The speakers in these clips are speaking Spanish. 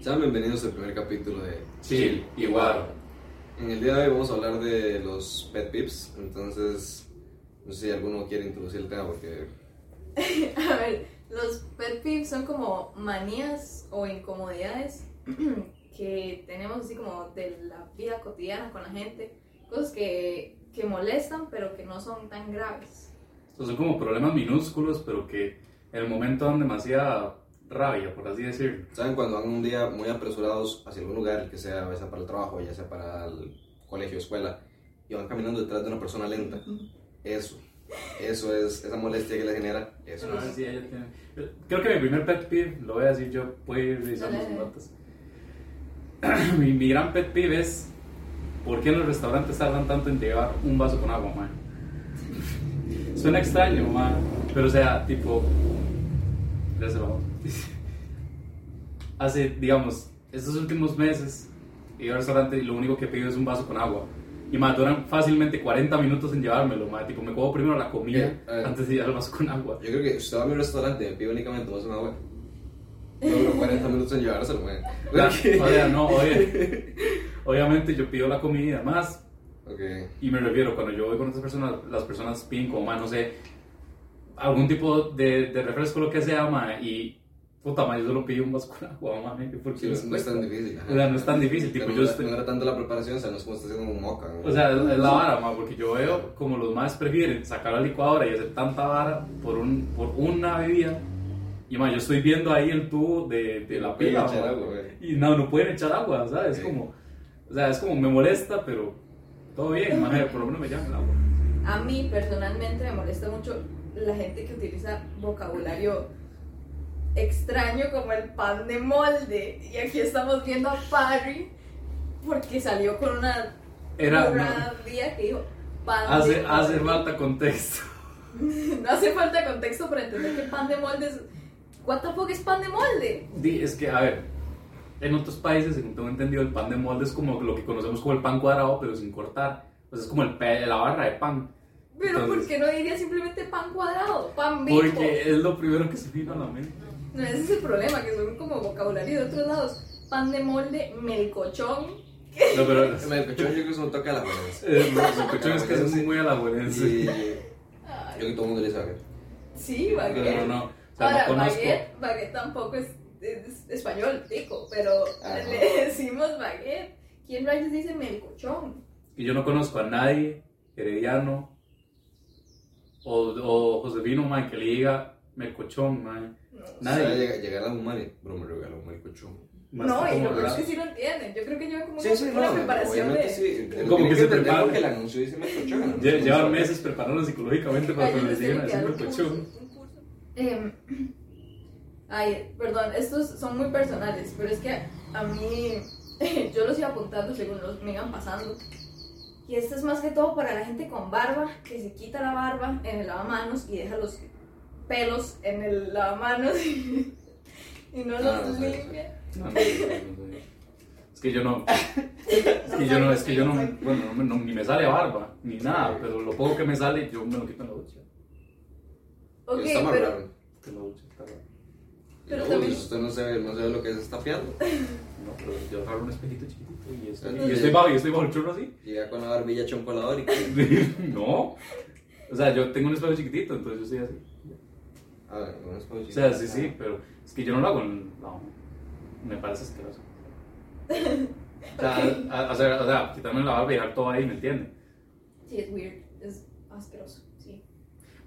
Sean bienvenidos al primer capítulo de Chill y Guaro. En el día de hoy vamos a hablar de los pet peeves, entonces no sé si alguno quiere introducir el tema porque A ver, los pet peeves son como manías o incomodidades que tenemos así como de la vida cotidiana con la gente, cosas que, que molestan pero que no son tan graves. Estos son como problemas minúsculos, pero que en el momento dan demasiada rabia, por así decirlo. saben cuando van un día muy apresurados hacia algún lugar, que sea ya sea para el trabajo, ya sea para el colegio, escuela, y van caminando detrás de una persona lenta. Eso, eso es esa molestia que le genera. Eso Ah, es. sí, ella tiene- Creo que mi primer pet peeve, lo voy a decir yo, puedo ir revisando sus notas. mi, mi gran pet peeve es ¿por qué en los restaurantes tardan tanto en llevar un vaso con agua, man? Suena extraño, man, pero o sea, tipo, Hace, digamos, estos últimos meses, he ido al restaurante y lo único que pido es un vaso con agua. Y más, duran fácilmente 40 minutos en llevármelo, man. Tipo, me como primero la comida Eh, eh. antes de llevar el vaso con agua. Yo creo que si usted va a mi restaurante y me pide únicamente un vaso de agua, duro 40 minutos en llevárselo, man. O sea, no, oye, obviamente yo pido la comida y demás, Ok. y me refiero, cuando yo voy con otras personas, las personas piden como, man, no sé, algún tipo de, de refresco, lo que sea, man, y puta, man, yo solo pido un vaso con agua, man, porque Sí, no, no es tan difícil. ajá. O sea, no es tan difícil, tipo, Pero yo no, estoy- no era tanto la preparación, o sea, no es como está haciendo un moca. ¿no? O sea, es, es la vara, man, porque yo veo como los más prefieren sacar la licuadora y hacer tanta vara por, un, por una bebida, y man, yo estoy viendo ahí el tubo de, de la pila, agua. Y no, no pueden echar agua, ¿sabes? Es Sí. como, o sea, es como me molesta, pero todo bien, por lo menos me llaman el agua. A mí personalmente me molesta mucho la gente que utiliza vocabulario extraño como el pan de molde. Y aquí estamos viendo a Parry porque salió con una Era, día que dijo pan hace, de hace molde. falta contexto. No hace falta contexto para entender que pan de molde es... What the fuck es pan de molde? Es que, a ver, en otros países, según tengo entendido, el pan de molde es como lo que conocemos como el pan cuadrado, pero sin cortar. Pues es como el pe- la barra de pan. Pero Entonces- ¿por qué no diría simplemente pan cuadrado? Pan bimbo. Porque es lo primero que se vino a la mente. No, ese es el problema, que son como vocabulario de otros lados. Pan de molde, melcochón. No, pero. El melcochón yo creo que es un toque a la no, el cuestión es que es muy a la Ay, yo que todo el mundo le sabe. Sí, No, baguette. no, no. O sea, Ahora, no conozco. baguette, baguette tampoco es, es español, tico, pero Ajá. le decimos baguette. ¿Quién rayos dice melcochón? Y yo no conozco a nadie, herediano o, o Josefino, man, que le diga melcochón, man. No, O sea, Nadie. llega- llegar a la humana bro, me regaló un melcochón. Más no que y lo peor es que sí lo entienden. Yo creo que lleva como Sí, una, sí, una no, preparación de... sí. Como Tiene que se preparan. porque el anuncio dice melcochón. Llevan meses preparando psicológicamente para cuando les yo lleguen a sé decir que melcochón. un ay, perdón, estos son muy personales, pero es que a mí yo los iba apuntando según los me iban pasando. Y esto es más que todo para la gente con barba, que se quita la barba en el lavamanos y deja los pelos en el lavamanos y, no Ah, los no limpia. No. Es que yo no. Es que yo no, es que yo no, bueno, ni me sale barba, ni nada, pero lo poco que me sale, yo me lo quito en la ducha. Ok, Está más pero, raro. En la ducha, está raro. Pero No, también- pues usted no sabe, no sabe lo que es estapeando. No, pero yo agarro un espejito chiquitito y estoy, Entonces- y estoy bajo, y estoy bajo el chorro así. Llega con la barbilla hecha un colador y. no. O sea, yo tengo un espejo chiquitito, entonces yo estoy así. A ver, no es O sea, sí, sí, pero es que yo no lo hago en no, me parece asqueroso. O sea, Ok. a- o sea, o sea, quitarme la barba y dejar todo ahí, ¿me entiendes? sí, es weird, es asqueroso, sí.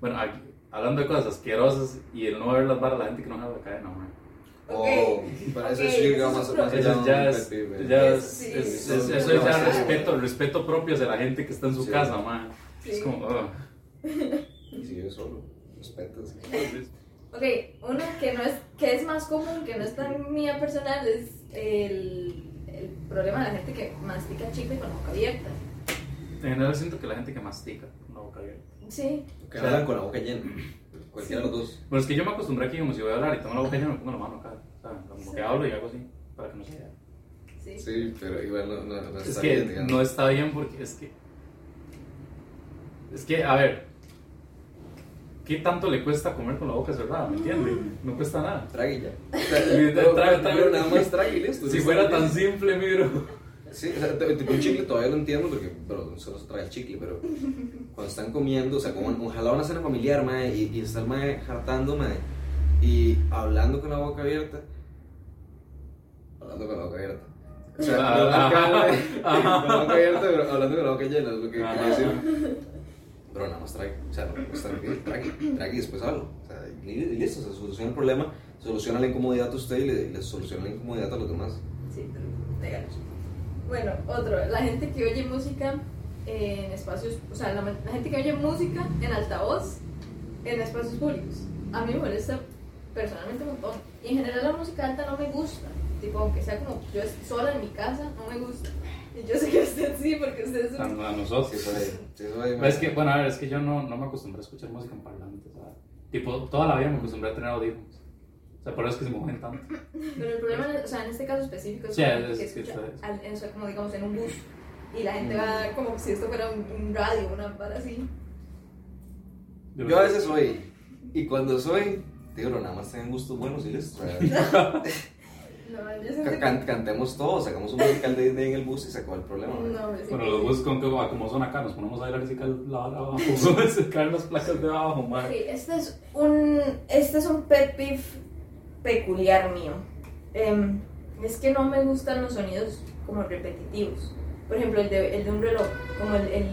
Bueno, aquí, hablando de cosas asquerosas y el no ver las barras, la gente que no jala la cadena, man. Oh, para eso Ok, sí llega más, es más allá Eso ya es, ya es, Eso ya es respeto, respeto propio hacia la gente que está en su Sí. casa, man. Sí. Es como. Y si yo solo, respetas. Ok, una que no es, que es más común, que no es tan mía personal, es el, el problema de la gente que mastica chicle con la boca abierta. En general siento que la gente que mastica con la boca abierta. Sí, Que hablan con la boca llena. Cualquiera de los dos. Bueno, es que yo me acostumbré aquí como si voy a hablar y tengo la boca llena, me pongo la mano acá, ¿sabes? Como Sí. que hablo y hago así, para que no se vea. sí. Sí, pero igual no, no, no Es está que bien, digamos. no está bien porque es que. Es que, a ver. ¿qué tanto le cuesta comer con la boca cerrada? ¿Me entiendes? No cuesta nada. Trague ya. Trague, Pero- pero nada más trague listo. Si fuera tan simple, miro. Sí, o sea, tipo un chicle todavía lo entiendo porque, pero solo se trae el chicle, pero cuando están comiendo, o sea, como ojalá una cena familiar, mae, y, y estar mae, hartando, mae, y hablando con la boca abierta, hablando con la boca abierta. O sea, Ah, no ajá. con la boca abierta, pero hablando con la boca llena, es lo que Ajá. quería decir. Pero nada más trague, o sea, no está bien, trague, trague y después hablo. O sea, y, y listo, se soluciona el problema, soluciona la incomodidad a usted y le, le soluciona la incomodidad a los demás. Sí, legal. Bueno, otro, la gente que oye música en espacios, o sea, la, la gente que oye música en altavoz en espacios públicos. A mí me molesta personalmente un montón. Y en general la música alta no me gusta. Tipo, aunque sea como yo sola en mi casa, no me gusta. Y yo sé que usted sí, porque usted es A, un... a nosotros. Sí, ahí. Sí, Pero mae. es que, bueno, a ver, es que yo no, no me acostumbré a escuchar música en parlantes, ¿sabes? Tipo, toda la vida me acostumbré a tener audífonos. Sea, por eso es que se mojen tanto. Pero el problema, o sea, en este caso específico es Sí, que es- que es que escucha, es. al- en- o sea, como digamos en un bus. Y la gente Mm. va como si esto fuera un, un radio, una vara así. Yo a veces soy, y cuando soy, digo, no, nada más tengan gustos buenos y listo. No, yo que... can- cantemos todos, sacamos un musical de Disney en el bus y se acabó el problema. No, me Bueno, los bus con que, como son acá, nos ponemos a bailar y se la vara abajo. se caen las placas de abajo, madre. este es un, este es un pet peeve peculiar mío. Em, es que no me gustan los sonidos como repetitivos. Por ejemplo, el de, el de un reloj, como el, el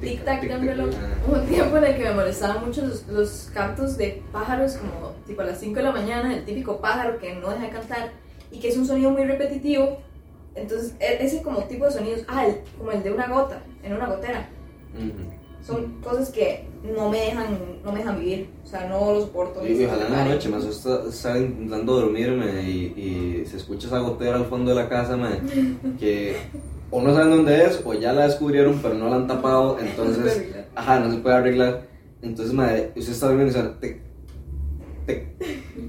tic-tac de un reloj. Hubo un tiempo en el que me molestaban mucho los, los cantos de pájaros, como tipo a las 5 de la mañana, el típico pájaro que no deja de cantar y que es un sonido muy repetitivo. Entonces, e- ese como tipo de sonidos, ah, el- como el de una gota, en una gotera. Son cosas que no me dejan, no me dejan vivir, o sea, no lo soporto. Y ojalá en la noche, más está, está intentando dormirme y, y se escucha esa gotera al fondo de la casa, mae, que o no saben dónde es o ya la descubrieron pero no la han tapado, entonces, ajá, no se puede arreglar. Entonces, mae, usted está durmiendo y suena tic, tic,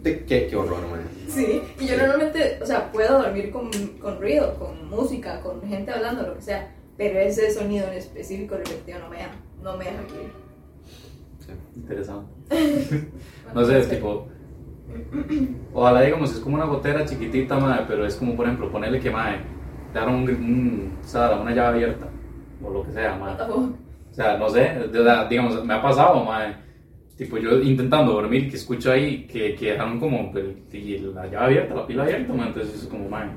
tic, qué, qué horror, mae. Sí, y yo normalmente, o sea, puedo dormir con, con ruido, con música, con gente hablando, lo que sea, pero ese sonido en específico repetitivo no me deja, no me deja vivir. Interesante. Bueno, No sé, sí. tipo. Ojalá digamos, es como una gotera chiquitita, madre, pero es como, por ejemplo, ponerle que, madre, dar un, un, sea, una llave abierta, o lo que sea, madre. O sea, no sé, digamos, me ha pasado, madre. Tipo, yo intentando dormir, que escucho ahí que, que dejaron como el- y la llave abierta, la pila abierta, madre, entonces es como, madre.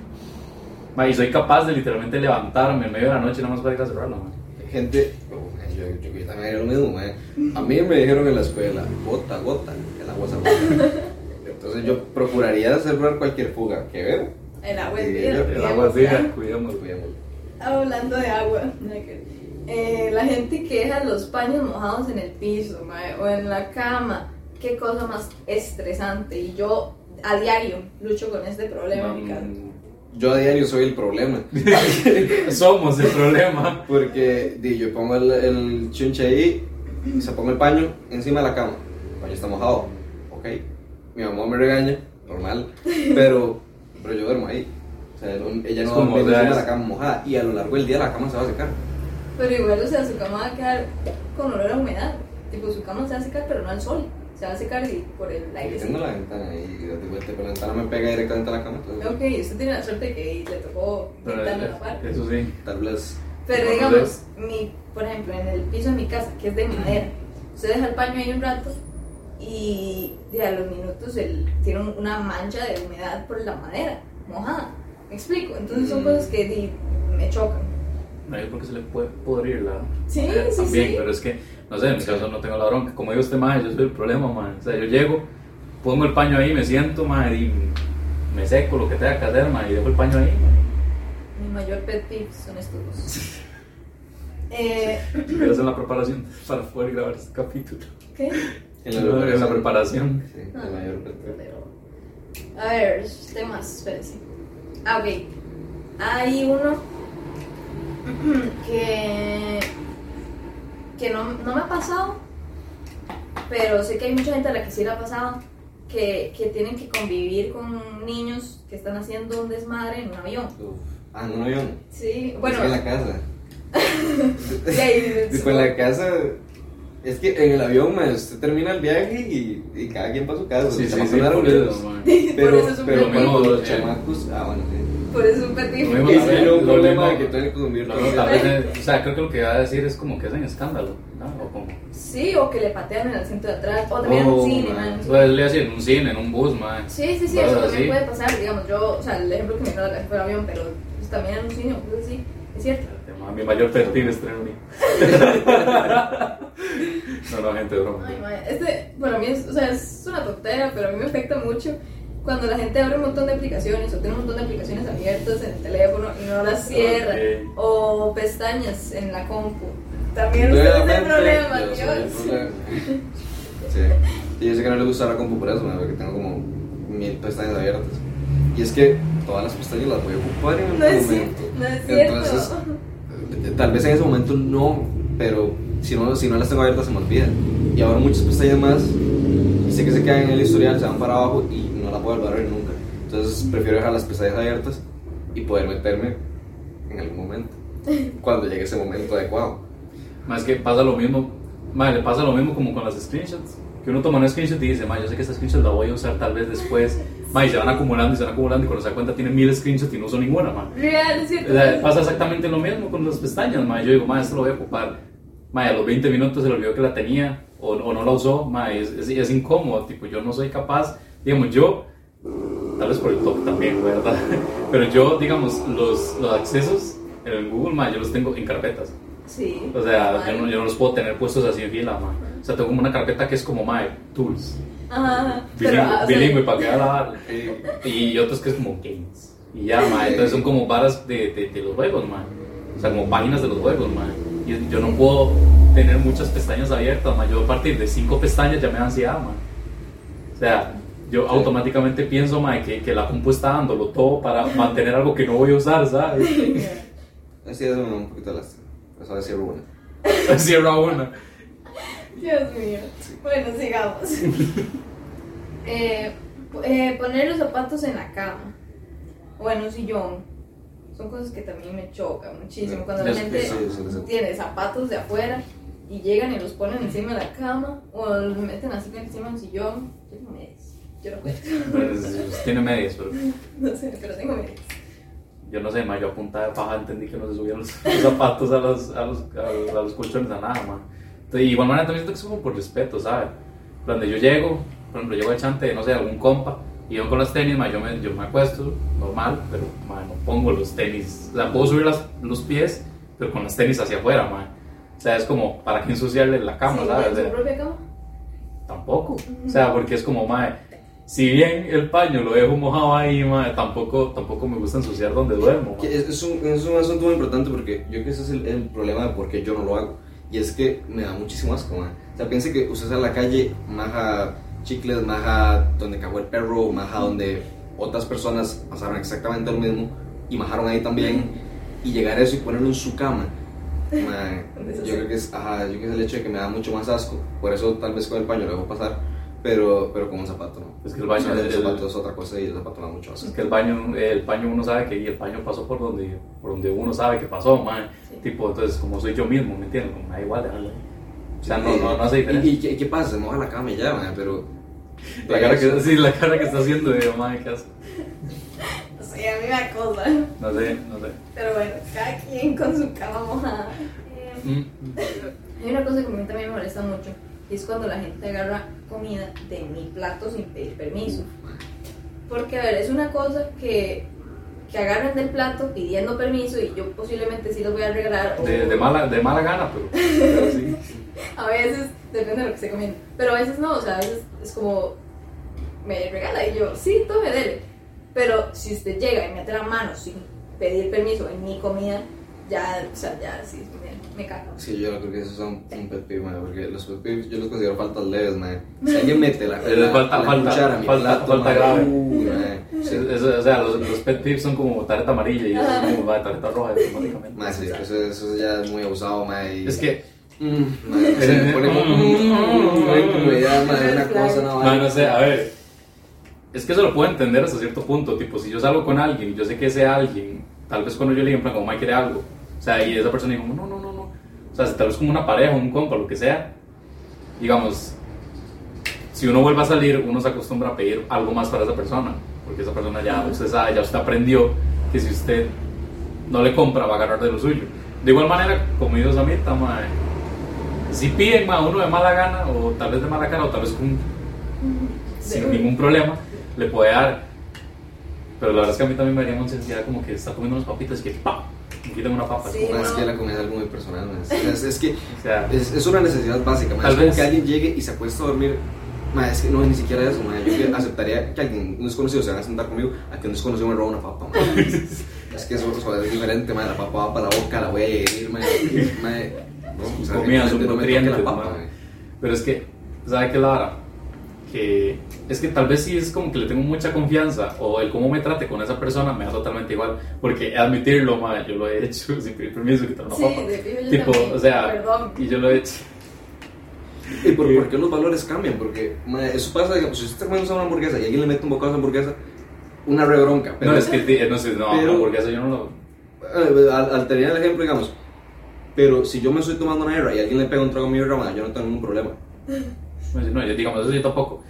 Madre, y soy capaz de literalmente levantarme en medio de la noche nada más para ir a cerrarla, madre. Gente, man, yo, yo, yo también era lo mismo, mae. A mí me dijeron en la escuela, gota, gota, el agua se agota. Entonces yo procuraría cerrar cualquier fuga que veo. el agua es vida. el agua es vida, cuidémoslo. Cuidémoslo. Hablando de agua, eh, la gente que deja los paños mojados en el piso mae, o en la cama, qué cosa más estresante. Y yo a diario lucho con este problema en mi casa. Yo a diario soy el problema. Somos el problema. Porque di, yo pongo el, el chunche ahí, y se pongo el paño encima de la cama. El paño está mojado, ok. Mi mamá me regaña, normal, pero, pero yo duermo ahí. O sea, ella Es no duerme encima de la cama mojada y a lo largo del día la cama se va a secar. Pero igual, o sea, su cama va a quedar con olor a humedad. Tipo, su cama se va a secar, pero no al sol. Se va a secar y por el Yo aire. tengo la ventana ahí, y de vuelta, pero la ventana me pega directamente a la cama. Entonces, Ok, usted tiene la suerte que le tocó ventana a la eh, par. eso sí. tal vez. Pero digamos, mi, por ejemplo, en el piso de mi casa, que es de madera, usted deja el paño ahí un rato y a los minutos el, tiene un- una mancha de humedad por la madera, mojada. ¿Me explico? Entonces son Mm. cosas que di, me chocan. No es porque se le puede podrir la. Sí, eh, sí, también, sí. pero es que, no sé, en mi caso no tengo la bronca. Como digo usted, madre, yo soy el problema, madre. O sea, yo llego, pongo el paño ahí, me siento, madre, y me seco lo que tenga que hacer, madre, y dejo el paño ahí, madre. Mi mayor pet peeve son estos dos. eh, Quiero hacer la preparación para poder grabar este capítulo. ¿Qué? En En la preparación. Sí, Ah, el mayor pet peeve. pero- A ver, temas, espérense. Ah, ok. Hay uno que, que no, no me ha pasado, pero sé que hay mucha gente a la que sí le ha pasado, que, que tienen que convivir con niños que están haciendo un desmadre en un avión. Uf. Ah, no, no, yo. Sí, bueno, Después en la casa. Después en la casa. Es que en el avión, mae, usted termina el viaje y, y cada quien para su casa. Sí, sí, sí, man. Pero, Por eso es un pero problema. cuando los Eh. chamacos. Ah, bueno, sí. Por eso es un también, era un problema que tienen que consumir No, o sea, creo que lo que va a decir es como que es en escándalo, ¿no? O como, Sí, o que le patean en el asiento de atrás. O también en Oh, un cine, man. man. pues, le decir en un cine, en un bus, man. Sí, sí, sí, eso también así. puede pasar, digamos, yo, o sea, el ejemplo que me dio fue el avión, pero pues, también en un cine o cosas así, es cierto. Mi mayor peeve es tener un hijo. No, no, gente, broma. Ay, mae, este, para mí es, o sea, es una tontera, pero a mí me afecta mucho cuando la gente abre un montón de aplicaciones o tiene un montón de aplicaciones abiertas en el teléfono y no las cierra, Ok. o pestañas en la compu. También usted es el Nuevamente, problema, yo soy el Dios. Sí. Y yo sé que no le gusta la compu por eso, mae, porque tengo como mil pestañas abiertas. Y es que todas las pestañas las voy a ocupar en algún No es, momento. no es cierto. Entonces, eh, tal vez en ese momento no, pero si no, si no las tengo abiertas se me olvida. Y ahora muchas pestañas más, y sé que se quedan en el historial, se van para abajo y no las puedo volver a ver nunca. Entonces prefiero dejar las pestañas abiertas y poder meterme en algún momento, cuando llegue ese momento adecuado. Más que pasa lo mismo, ma, le pasa lo mismo como con las screenshots. Que uno toma un screenshot y dice, ma, yo sé que esta screenshot la voy a usar tal vez después. Ma, y se van acumulando y se van acumulando y cuando se da cuenta tiene mil screenshots y no usan ninguna, ma. Real, cierto. O sea, pasa exactamente lo mismo con las pestañas, ma. Yo digo, ma, esto lo voy a ocupar. Ma, a los 20 minutos se le olvidó que la tenía o, o no la usó, ma, es, es, es incómodo. Tipo, yo no soy capaz, digamos, yo, tal vez por el toque también, ¿verdad? Pero yo, digamos, los, los accesos en Google, ma, yo los tengo en carpetas. Sí. O sea, yo no, yo no los puedo tener puestos así en fila, ma. O sea, tengo como una carpeta que es como, ma, tools. Ajá. Pero, Bilingüe, o sea, bilingüe para que haga la Y otros que es como games. Y ya, ma. Entonces son como varas de, de, de los juegos, ma. O sea, como páginas de los juegos, ma. Y yo no puedo tener muchas pestañas abiertas, ma. Yo a partir de cinco pestañas ya me da ansiedad, ma. O sea, yo automáticamente pienso, ma, que, que la compu está dándolo todo para mantener algo que no voy a usar, ¿sabes? Así es un poquito lástima. Eso decir una. Cierra una. Dios mío. Bueno, sigamos. eh, eh, poner los zapatos en la cama o en un sillón son cosas que también me chocan muchísimo. Cuando la gente tiene zapatos de afuera y llegan y los ponen encima de la cama o los meten así encima del sillón. Tengo medias. Yo no puedo. Pues, tiene medias, pero No sé, pero tengo medias. yo no sé, ma. Yo a punta de paja entendí que no se subían los, los zapatos a los, a, los, a, los, a los colchones, a nada, ma. Entonces, igual manera también siento que es como por respeto, ¿sabes? Cuando yo llego, por ejemplo, llego de chante, no sé, algún compa, y yo con las tenis, ma, yo, me, yo me acuesto, normal, pero ma, no pongo los tenis. O sea, puedo subir las, los pies, pero con las tenis hacia afuera, ma. O sea, es como, ¿para qué ensuciarle la cama, Sí, sabes? ¿En O su sea, propia cama? tampoco. O sea, porque es como, ma, si bien el paño lo dejo mojado ahí, ma, tampoco, tampoco me gusta ensuciar donde duermo, Es, es, un, es un asunto muy importante porque yo creo que ese es el, el problema de por qué yo no lo hago. Y es que me da muchísimo asco, man. O sea, piense que usted sale a la calle, maja chicles, maja donde cagó el perro, maja donde otras personas pasaron exactamente lo mismo y majaron ahí también. Y llegar a eso y ponerlo en su cama. man, yo creo que es, ajá, yo creo que es el hecho de que me da mucho más asco. Por eso tal vez con el paño lo dejo pasar. Pero, pero con un zapato no. Es que el baño, el, el- zapato es otra cosa y el zapato da mucho asco. Es que el baño, el paño uno sabe que y el paño pasó por donde, por donde uno sabe que pasó, man. Sí. Tipo, entonces, como soy yo mismo, ¿me entiendes? Como, me da igual dejarlo. O sea, no, no, no hace ¿Y, diferencia. y qué, qué pasa? Se moja la cama y ya, man, pero... La cara, que, sí, la cara que está haciendo de mamá de casa. Sí, a mí me acosa. No sé, no sé. Pero bueno, cada quien con su cama mojada. Eh, Mm. Hay una cosa que a mí también me molesta mucho y es cuando la gente agarra comida de mi plato sin pedir permiso. Porque, a ver, es una cosa que, que agarran del plato pidiendo permiso y yo posiblemente sí los voy a regalar. o- De, de, mala, de mala gana, pero, pero sí. A veces, depende de lo que esté comiendo. Pero a veces no, o sea, a veces es como, me regala y yo, sí, tome, dele. Pero si usted llega y mete la mano sin pedir permiso en mi comida, ya, o sea, ya sí, me, me cago. Sí, yo creo que esos son un pet peeve, man, porque los pet peeves yo los considero faltas leves, man. Si alguien mete la, Eh, la, falta- la falta- cuchara a mi falta- plato, falta grave. man. Sí, eso- o sea, los, los pet peeves son como tarjeta amarilla y eso es como va de tarjeta roja automáticamente. Man, sí, eso, eso ya es muy abusado, man. y- Es que, Mm, man, se me pone como... Una incomodidad, man, una cosa, una no, sé, a ver. Es que eso lo puedo entender hasta cierto punto. Tipo, si yo salgo con alguien y yo sé que ese alguien, tal vez cuando yo le diga, en plan, como Mike quiere algo, o sea, y esa persona dijo, no, no, sea, si tal vez como una pareja, un compa, lo que sea, digamos, si uno vuelve a salir, uno se acostumbra a pedir algo más para esa persona, porque esa persona ya, usted sabe, ya usted aprendió que si usted no le compra, va a agarrar de lo suyo. De igual manera, como ellos a mí, mae, si piden a uno de mala gana, o tal vez de mala cara, o tal vez con, sin ningún problema, le puede dar. Pero la verdad es que a mí también me haría mucha ansiedad como que está comiendo unas papitas y que ¡pam! Me quitan una papa. Sí, Ma, es no. que la comida es algo muy personal. ma. Es, es- es que o sea, es, es una necesidad básica. Tal Es como vez- que alguien llegue y se acuesta a dormir. Ma, es que no, ni siquiera eso. ma. Yo aceptaría que alguien, un desconocido, se venga a sentar conmigo a que un desconocido me roba una papa. ma. es que eso, eso es diferente. Ma. La papa va para la boca, la voy a digerir. Ma. Ma, no, o sea, comida, no me la papa. Pero es que, ¿sabe qué la vara? Que es que tal vez sí es como que le tengo mucha confianza o el cómo me trate con esa persona me da totalmente igual. Porque admitirlo, ma, yo lo he hecho sin pedir permiso, quitar una Sí, de Tipo, también. o sea, Perdón. y yo lo he hecho. ¿Y por, Sí. por qué los valores cambian? Porque eso pasa, digamos, si usted está comiendo una hamburguesa y alguien le mete un bocado a esa hamburguesa, una re bronca. Pero no, es que, ti- no sé, no, pero- eso yo no lo. Eh, al, al tener el ejemplo, digamos, pero si yo me estoy tomando una birra y alguien le pega un trago a mi ma, yo no tengo ningún problema. No, no, yo, digamos, eso yo tampoco.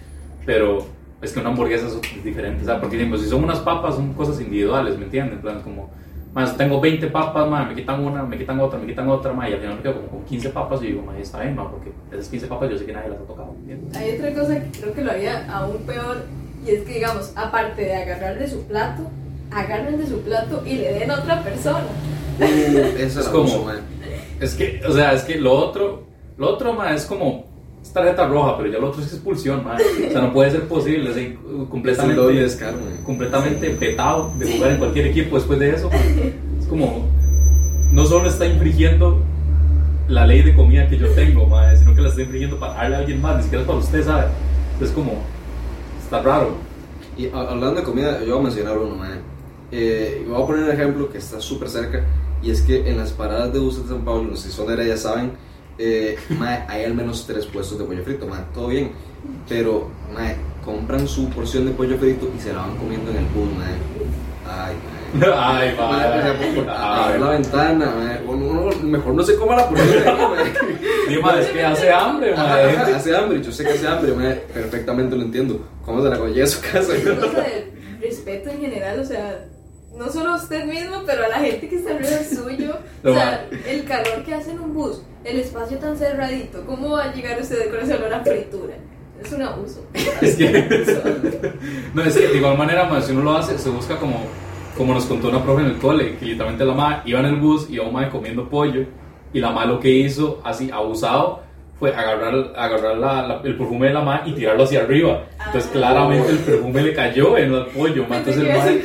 Pero es que una hamburguesa es diferente, ¿sabes? Porque digamos, si son unas papas, son cosas individuales, ¿me entiendes? En plan, como, más tengo 20 papas, ma, me quitan una, me quitan otra, me quitan otra, ma, y al final me quedo como con 15 papas y digo, ma, está bien, ma, porque esas 15 papas yo sé que nadie las ha tocado. Hay otra cosa que creo que lo haría aún peor y es que, digamos, aparte de agarrar de su plato, agarren de su plato y le den a otra persona. Uh, eso Es como-. Es que, o sea, es que lo otro, lo otro, ma, es como, es tarjeta roja, pero ya lo otro es expulsión, ma. O sea, no puede ser posible, Es el completamente... doble descaro, completamente petado de jugar en cualquier equipo después de eso. man. Es como, no solo está infringiendo la ley de comida que yo tengo, madre, sino que la está infringiendo para darle a alguien más, ni siquiera es para usted, ¿sabe? Es como, está raro. Y hablando de comida, yo voy a mencionar uno, ma. Eh, voy a poner un ejemplo que está súper cerca, y es que en las paradas de buses de San Pablo, no sé si son de Heredia, saben, eh, ma, hay al menos tres puestos de pollo frito, ma, todo bien, pero ma, compran su porción de pollo frito y se la van comiendo en el bus, ma. Ay, ma. Ay, Ma, o sea, madre. por- abrir la ventana, ma. Uno- uno- mejor no se coma la porción de ahí, ma. Sí, madre, es que hace hambre, ajá, hace hambre, yo sé que hace hambre, ma, perfectamente lo entiendo. ¿Cómo se la coñé a su casa? Respeto en general, o sea, no solo a usted mismo, pero a la gente que está alrededor suyo. O sea, el calor que hace en un bus, el espacio tan cerradito, ¿cómo va a llegar usted con ese olor a fritura? Es un abuso. Es que, no, es que de igual manera, si uno lo hace, se busca como, como nos contó una profe en el cole, que literalmente la madre iba en el bus y iba un madre comiendo pollo, y la madre lo que hizo, así abusado, fue agarrar, agarrar la- la- el perfume de la madre y tirarlo hacia arriba. Entonces, Ah. claramente el perfume le cayó en el pollo, Entonces, el madre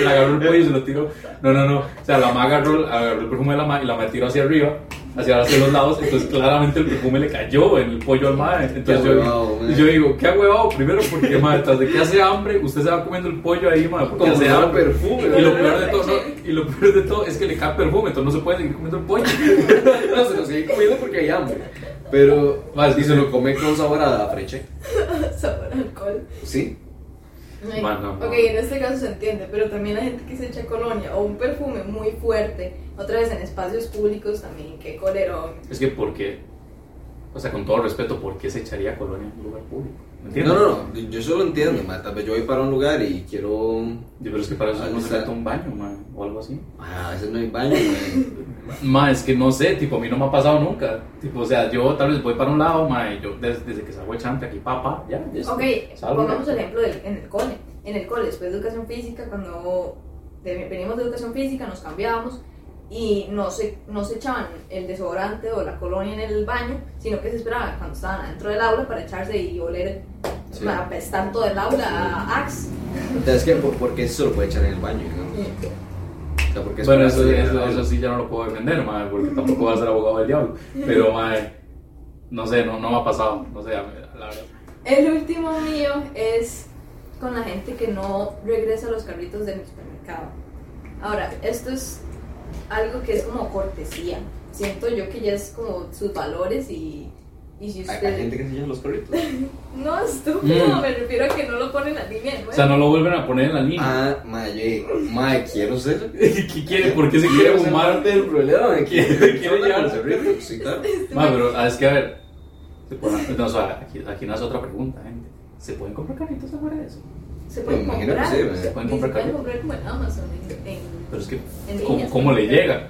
le agarró el pollo y se lo tiró. No, no, no. O sea, la ma agarró, agarró el perfume de la ma y la ma tiró hacia arriba, hacia, hacia los lados. Entonces, claramente el perfume le cayó en el pollo al ma. Entonces, Qué yo, huevado, man. yo digo, ¿qué ha huevado? Primero, porque, ma, tras de que hace hambre, usted se va comiendo el pollo ahí, ma, porque Como hace hambre. perfume, Y lo ¿no? peor de todo, no, y lo peor de todo es que le cae perfume, entonces no se puede seguir comiendo el pollo. No, se lo sigue comiendo porque hay hambre. Pero, Más, y se lo come con sabor a freche. sabor a alcohol. Sí. Ay, Bueno, no. Ok, en este caso se entiende, pero también la gente que se echa colonia o un perfume muy fuerte, otra vez en espacios públicos también, qué colerón. Es que, ¿por qué? O sea, con todo respeto, ¿por qué se echaría colonia en un lugar público? ¿Me No, no, no. Yo eso lo entiendo, ma. Tal vez yo voy para un lugar y quiero. Yo creo es que para eso no se un baño, ma, o algo así. Ah, a veces no hay baño, ma. Ma, es que no sé, tipo, a mí no me ha pasado nunca. Tipo, o sea, yo tal vez voy para un lado, ma, y yo desde, desde que salgo de chante aquí, papá, ya, ya Ok, salgo. pongamos el ejemplo del, en el cole. En el cole, después de educación física, cuando de- venimos de educación física, nos cambiábamos y no se, no se echaban el desodorante o la colonia en el baño, sino que se esperaban cuando estaban adentro del aula para echarse y oler, Sí. para apestar todo el aula a Axe. Entonces, ¿qué? ¿Por, por qué eso se lo puede echar en el baño? digamos? O sea, ¿por qué Bueno, eso, eso, eso sí ya no lo puedo defender, ma, porque tampoco voy a ser abogado del diablo. Pero, ma, no sé, no, no me ha pasado, no sé, la verdad. El último mío es con la gente que no regresa a los carritos del supermercado. Ahora, esto es algo que es como cortesía. Siento yo que ya es como sus valores y Y si Hay, hay usted... gente que se lleva los carritos. No, estúpido, Mm. me refiero a que no lo ponen a línea O sea, no lo vuelven a poner en la línea. Ah, mae, yo, mae, quiero ser. ¿Qué quiere? ¿Por qué se quiere fumar? parte del problema. mae, ¿Quiere- quiere llevar carrito. Sí, claro. Ma, pero ah, es que a ver. se puede- no, o sea, aquí, aquí nace otra pregunta, gente. ¿Se pueden comprar carritos afuera de eso? Se pueden Me imagino que comprar. sí, se Pueden comprar se pueden carritos. comprar como en Amazon. En, en- Pero es que, ¿cómo, cómo le sí. llega?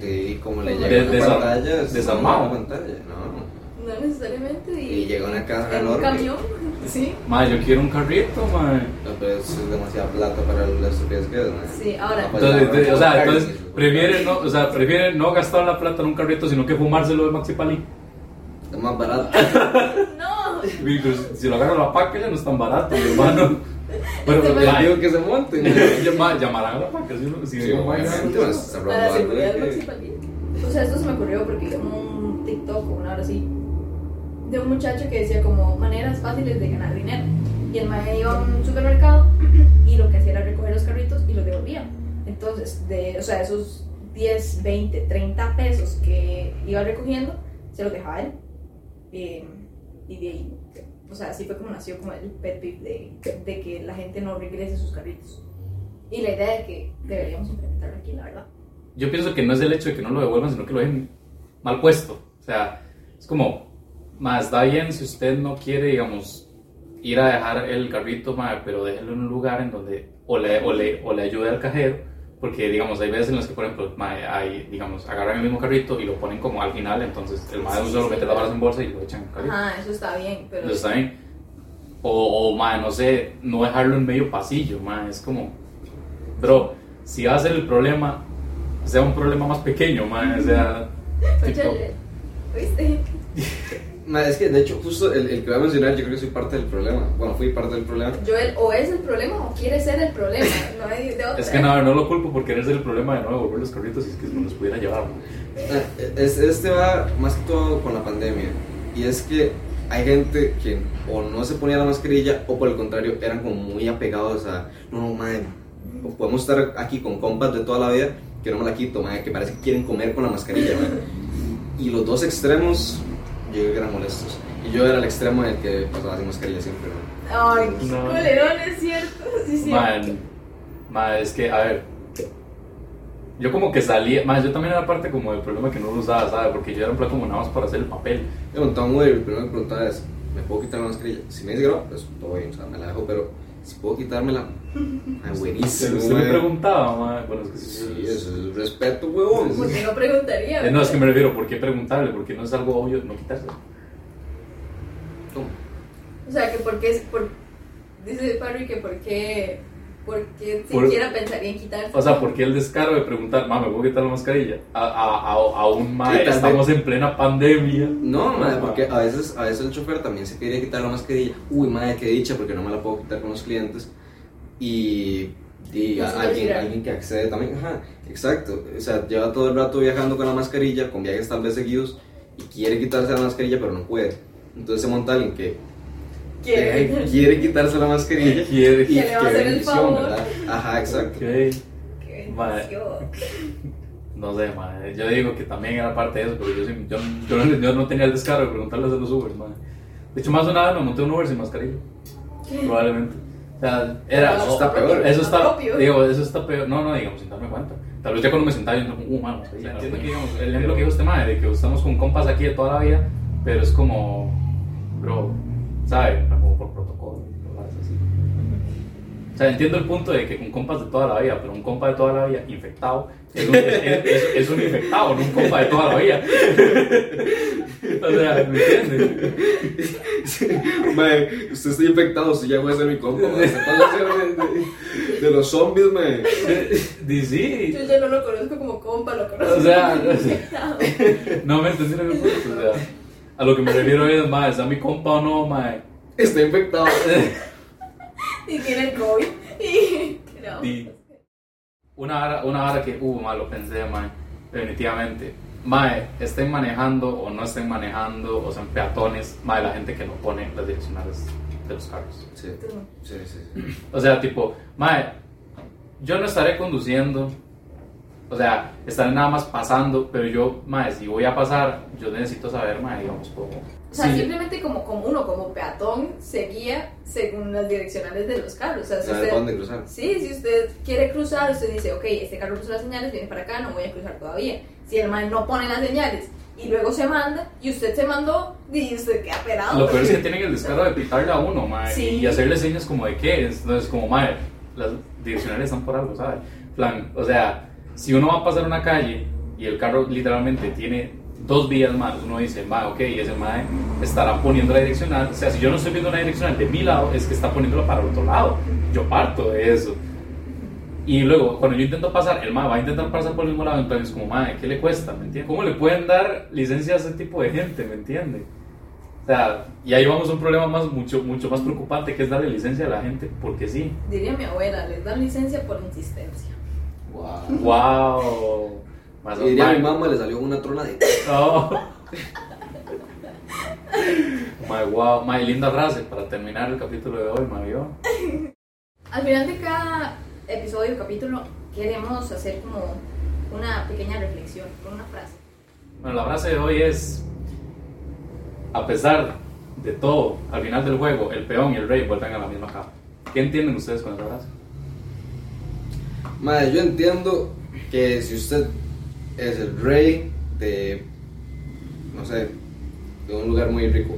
De cómo le De- llega una desa- pantalla. es desarmado. una pantalla, no. no necesariamente. Y, Y llega una caja en un enorme. camión. Sí. Ma, yo quiero un carrito, ma. No, pero eso es demasiada plata para la estupidez que es, mae. Sí, ahora- No, Entonces, de- o sea, entonces prefiere no, o sea, prefiere no gastar la plata en un carrito, sino que fumárselo de Maxi Palí. Es más barato. No. Y, pues, si lo agarra la paca ya no es tan barato, mi hermano. Bueno, Este Digo que se monten. llama- llamarán a la paca, si, Sí, obviamente, pues, está Para la seguridad que- Maxi O sea, esto se me ocurrió porque vi como un TikTok o una hora así de un muchacho que decía como maneras fáciles de ganar dinero. Y el maestro iba a un supermercado y lo que hacía era recoger los carritos y los devolvía. Entonces, de, o sea, esos 10, 20, 30 pesos que iba recogiendo, se los dejaba él. Eh, y de ahí, o sea, así fue como nació como el pet peeve de, que la gente no regrese sus carritos. Y la idea de que deberíamos implementarlo aquí, la verdad. Yo pienso que no es el hecho de que no lo devuelvan, sino que lo dejen mal puesto. O sea, es como, más está bien si usted no quiere, digamos, ir a dejar el carrito, ma, pero déjelo en un lugar en donde o le, o le, o le ayude al cajero, porque, digamos, hay veces en las que, por ejemplo, hay, digamos, agarran el mismo carrito y lo ponen como al final, entonces el maestro Sí, solo sí, mete la claro. barra en bolsa y lo echan carrito. Ajá, eso está bien, pero... Entonces, está bien. O, o no sé, no dejarlo en medio pasillo, ma, es como, bro, si va a ser el problema, sea un problema más pequeño, ma, o sea, tipo, ¿Oíste? Ma, Es que de hecho, justo el, el que voy a mencionar, yo creo que soy parte del problema. Bueno, fui parte del problema. Joel, o es el problema o quiere ser el problema. No hay de otra. es que no, no lo culpo por querer ser el problema de no devolver los carritos y es que no los pudiera llevar. ma. Eh, es- Este va más que todo con la pandemia. Y es que hay gente que o no se ponía la mascarilla o por el contrario eran como muy apegados a, no, no, madre, podemos estar aquí con compas de toda la vida que no me la quito, madre, que parece que quieren comer con la mascarilla, madre. Y los dos extremos, yo creo que eran molestos. Y yo era el extremo en el que pasaba sin mascarilla siempre, madre. Ay, qué No. culerón, es cierto. Sí, sí. Man, ma, es que, a ver, yo como que salía, más yo también era parte como del problema que no lo usaba, ¿sabes? Porque yo era en plan como nada más para hacer el papel. Yo montaba un Uber y lo primero que preguntaba es, ¿me puedo quitar la mascarilla? Si me dice que no, pues todo bien, o sea, me la dejo, pero si puedo quitármela, ay, buenísimo, Usted me preguntaba, ma, bueno, es que sí, Sí, eso es respeto, huevón. ¿Por qué no preguntaría? Eh, no, es que me refiero, ¿por qué preguntarle? Porque no es algo obvio no quitarse. ¿Cómo? O sea, que por qué. Por... Dice Parry que por qué. Por qué Por- siquiera pensaría en quitarse. O sea, ¿por qué el descaro de preguntar, ma, ¿me puedo quitar la mascarilla? A, a, a, a un ma, Sí, tal vez. estamos en plena pandemia. No, madre, ma. porque a veces, a veces el chofer también se quería quitar la mascarilla. Uy, madre, qué dicha, porque no me la puedo quitar con los clientes. Y, y a- alguien, alguien que accede también, ajá, exacto. O sea, lleva todo el rato viajando con la mascarilla, con viajes tal vez seguidos, y quiere quitarse la mascarilla, pero no puede. Entonces se monta alguien que Quiere. eh, quiere quitarse la mascarilla. Quiere. Y Que le va a qué hacer el bendición, favor. ¿verdad? Ajá, exacto. Ok. Qué. No sé, madre. Yo digo que también era parte de eso, pero yo, yo, yo, no, yo no tenía el descaro de preguntarles a los Ubers, madre. De hecho, más una vez me monté un Uber sin mascarilla, probablemente. O sea, era. Eso está peor. Eso está, digo, eso está peor. No, no, digamos, sin darme cuenta. Tal vez ya cuando me sentaba yo, como, uh, mano. Entiendo que, digamos, el ejemplo que dijo este madre, de que estamos con compas aquí de toda la vida, pero es como, bro, ¿sabes? Como por protocolo, así. O sea, entiendo el punto de que con compas de toda la vida, pero un compa de toda la vida infectado es un, es- es- es un infectado, no un compa de toda la vida. o sea, ¿me entiendes? Mae, usted está infectado, usted ya puede ser mi compa. mae. Pasa a ser de, de- de los zombies, mae. Di sí. Yo ya no lo conozco como compa, lo conozco O sea, como no infectado. No me entendieron el punto. O sea, a lo que me refiero es, mae, ¿es a mi compa o no, mae? Está infectado. Y tiene el COVID. Y. No. Una hora, una hora que, uh, mae, lo pensé, mae, definitivamente. Mae, estén manejando o no estén manejando, o sean peatones, mae, la gente que no pone las direccionales de los carros. Sí, sí, sí. sí. O sea, tipo, mae, yo no estaré conduciendo O sea, están nada más pasando, pero yo, mae, si voy a pasar, yo necesito saber, mae, digamos, cómo. O sea, Sí, simplemente como, como uno, como peatón, se guía según las direccionales de los carros. O sea, si ¿Sabe usted, dónde cruzar? sí, si usted quiere cruzar, usted dice, ok, este carro puso las señales, viene para acá, no voy a cruzar todavía. Si el man no pone las señales y luego se manda, y usted se mandó, y usted queda pelado. Lo peor es que tienen el descaro de pitarle a uno, mae, Sí. y hacerle señas como de qué. Entonces, como, mae, las direccionales están por algo, ¿sabes? Plan, o sea, si uno va a pasar una calle y el carro literalmente tiene dos vías más, uno dice, mae, ok, ese mae estará poniendo la direccional. O sea, si yo no estoy viendo una direccional de mi lado, es que está poniéndola para el otro lado. Yo parto de eso. Y luego, cuando yo intento pasar, el mae va a intentar pasar por el mismo lado, entonces, como, mae, ¿qué le cuesta? ¿Cómo le pueden dar licencia a ese tipo de gente? ¿Me entiendes? O sea, y ahí vamos a un problema más, mucho, mucho más preocupante, que es darle licencia a la gente, porque sí. Diría mi abuela, les dan licencia por insistencia. Wow. ¡Wow! Más Y diría a mi mamá le salió una trona de. Oh. Mae, wow, mae, linda frase para terminar el capítulo de hoy, mae, ¿vio? Al final de cada episodio o capítulo queremos hacer como una pequeña reflexión con una frase. Bueno, la frase de hoy es: A pesar de todo, al final del juego, el peón y el rey vuelven a la misma caja. ¿Qué entienden ustedes con esa frase? Madre, yo entiendo que si usted es el rey de, no sé, de un lugar muy rico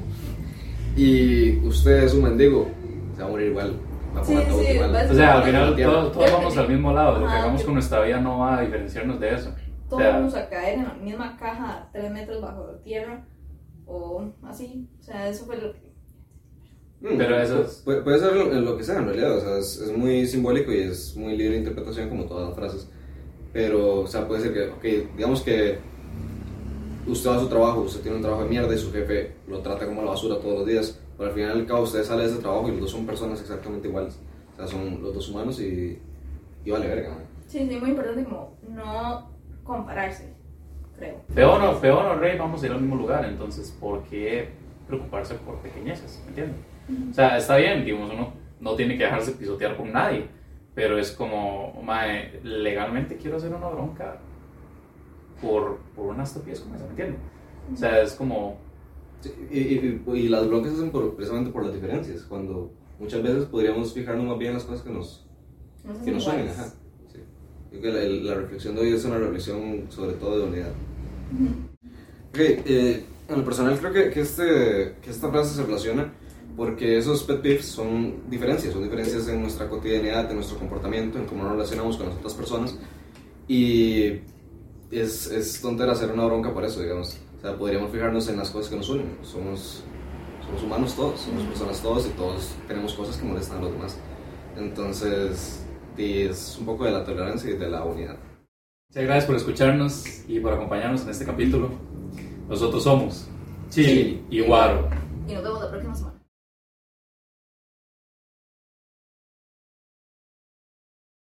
y usted es un mendigo, se va a morir igual. Va a Sí, sí, O sea, al final todos, todos vamos al mismo lado. Lo que hagamos con nuestra vida no va a diferenciarnos de eso. O Todos sea, vamos a caer en la misma caja, tres metros bajo tierra o así. O sea, eso fue lo que. Mm, Pero eso es- Puede, puede ser lo, lo que sea en realidad, o sea, es, es muy simbólico y es muy libre de interpretación como todas las frases. Pero, o sea, puede ser que, ok, digamos que usted va a su trabajo, usted tiene un trabajo de mierda y su jefe lo trata como la basura todos los días, pero al final al cabo usted sale de ese trabajo y los dos son personas exactamente iguales. O sea, son los dos humanos y, y vale verga, man. Sí, sí, muy importante como no compararse, creo. peón o, peón o rey vamos a ir al mismo lugar. Entonces, ¿por qué preocuparse por pequeñeces? ¿Me entiendes? O sea, está bien, digamos, uno no tiene que dejarse pisotear por nadie. Pero es como, mae, legalmente quiero hacer una bronca por, por una estupidez como esa, ¿me entiendes? O sea, es como, Sí, y, y, y- las broncas se hacen por- precisamente por las diferencias, cuando muchas veces podríamos fijarnos más bien en las cosas que nos, No que nos iguales. Ajá. Sí. Yo creo que la, la reflexión de hoy es una reflexión sobre todo de unidad. Ok, eh, en lo personal creo que, que, este, que esta frase se relaciona porque esos pet peeves son diferencias, son diferencias en nuestra cotidianidad, en nuestro comportamiento, en cómo nos relacionamos con las otras personas y es, es tontera hacer una bronca por eso, digamos. O sea, podríamos fijarnos en las cosas que nos unen. Somos, somos humanos todos, somos personas todos y todos tenemos cosas que molestan a los demás. Entonces, es un poco de la tolerancia y de la unidad. muchas gracias por escucharnos y por acompañarnos en este capítulo. Nosotros somos Chili Chili y Guaro. Y nos vemos la próxima semana.